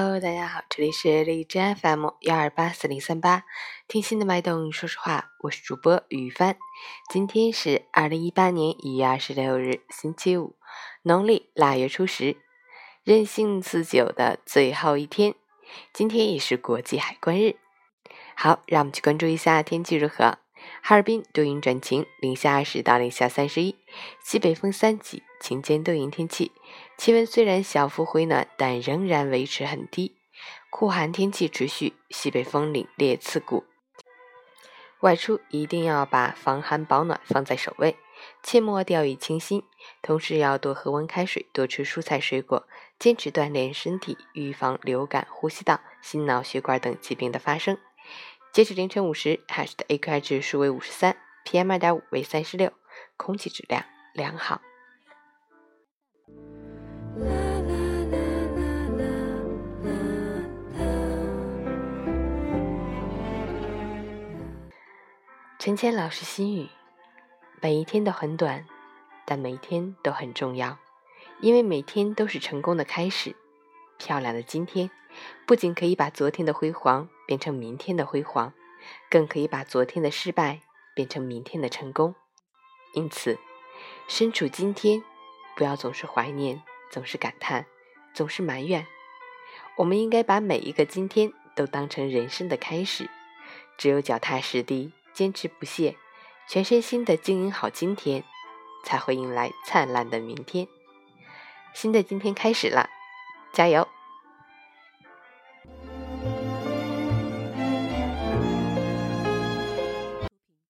Hello，大家好，这里是荔枝 FM 幺二八四零三八，听心的脉动，说实话，我是主播雨帆。今天是二零一八年一月二十六日，星期五，农历腊月初十，任性自九的最后一天。今天也是国际海关日。好，让我们去关注一下天气如何。哈尔滨多云转晴，零下二十到零下三十一，西北风三级，晴间多云天气。气温虽然小幅回暖，但仍然维持很低，酷寒天气持续，西北风凛冽刺骨。外出一定要把防寒保暖放在首位，切莫掉以轻心。同时要多喝温开水，多吃蔬菜水果，坚持锻炼身体，预防流感、呼吸道、心脑血管等疾病的发生。截止凌晨五时，Hash 的 AQI 指数为五十三，PM 二点五为三十六，空气质量良好。陈谦老师心语：每一天都很短，但每一天都很重要，因为每天都是成功的开始。漂亮的今天，不仅可以把昨天的辉煌变成明天的辉煌，更可以把昨天的失败变成明天的成功。因此，身处今天，不要总是怀念，总是感叹，总是埋怨。我们应该把每一个今天都当成人生的开始。只有脚踏实地，坚持不懈，全身心的经营好今天，才会迎来灿烂的明天。新的今天开始了。加油！